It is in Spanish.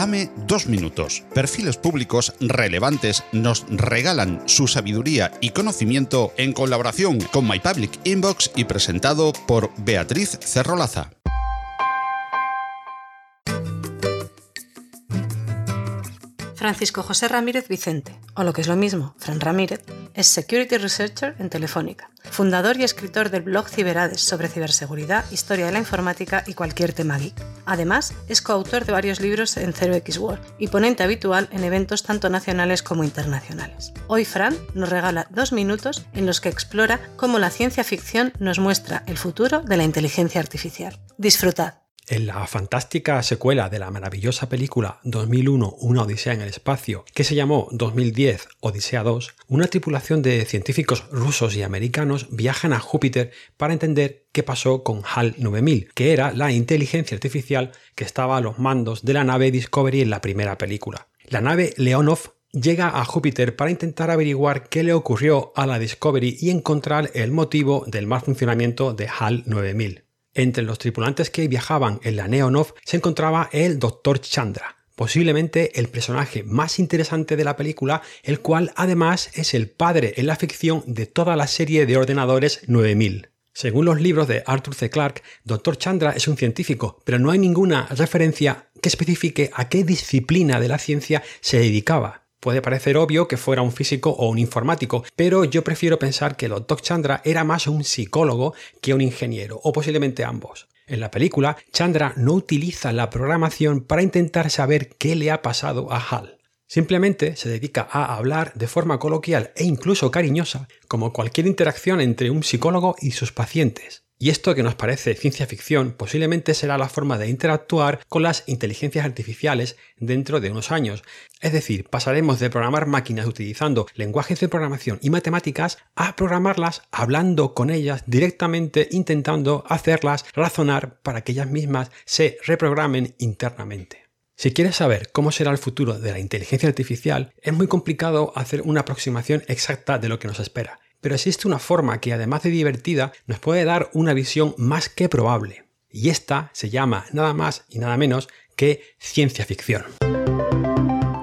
Dame dos minutos. Perfiles públicos relevantes nos regalan su sabiduría y conocimiento en colaboración con My Public Inbox y presentado por Beatriz Cerrolaza. Francisco José Ramírez Vicente, o lo que es lo mismo, Fran Ramírez, es Security Researcher en Telefónica, fundador y escritor del blog Ciberades sobre ciberseguridad, historia de la informática y cualquier tema geek. Además, es coautor de varios libros en 0x World y ponente habitual en eventos tanto nacionales como internacionales. Hoy Fran nos regala dos minutos en los que explora cómo la ciencia ficción nos muestra el futuro de la inteligencia artificial. Disfrutad. En la fantástica secuela de la maravillosa película 2001 Una Odisea en el Espacio, que se llamó 2010 Odisea 2, una tripulación de científicos rusos y americanos viajan a Júpiter para entender qué pasó con HAL 9000, que era la inteligencia artificial que estaba a los mandos de la nave Discovery en la primera película. La nave Leonov llega a Júpiter para intentar averiguar qué le ocurrió a la Discovery y encontrar el motivo del mal funcionamiento de HAL 9000. Entre los tripulantes que viajaban en la Neonov se encontraba el Dr. Chandra, posiblemente el personaje más interesante de la película, el cual además es el padre en la ficción de toda la serie de ordenadores 9000. Según los libros de Arthur C. Clarke, Dr. Chandra es un científico, pero no hay ninguna referencia que especifique a qué disciplina de la ciencia se dedicaba. Puede parecer obvio que fuera un físico o un informático, pero yo prefiero pensar que Dr. Chandra era más un psicólogo que un ingeniero, o posiblemente ambos. En la película, Chandra no utiliza la programación para intentar saber qué le ha pasado a Hal. Simplemente se dedica a hablar de forma coloquial e incluso cariñosa, como cualquier interacción entre un psicólogo y sus pacientes. Y esto que nos parece ciencia ficción posiblemente será la forma de interactuar con las inteligencias artificiales dentro de unos años. Es decir, pasaremos de programar máquinas utilizando lenguajes de programación y matemáticas a programarlas hablando con ellas directamente intentando hacerlas razonar para que ellas mismas se reprogramen internamente. Si quieres saber cómo será el futuro de la inteligencia artificial, es muy complicado hacer una aproximación exacta de lo que nos espera pero existe una forma que además de divertida nos puede dar una visión más que probable. Y esta se llama nada más y nada menos que ciencia ficción.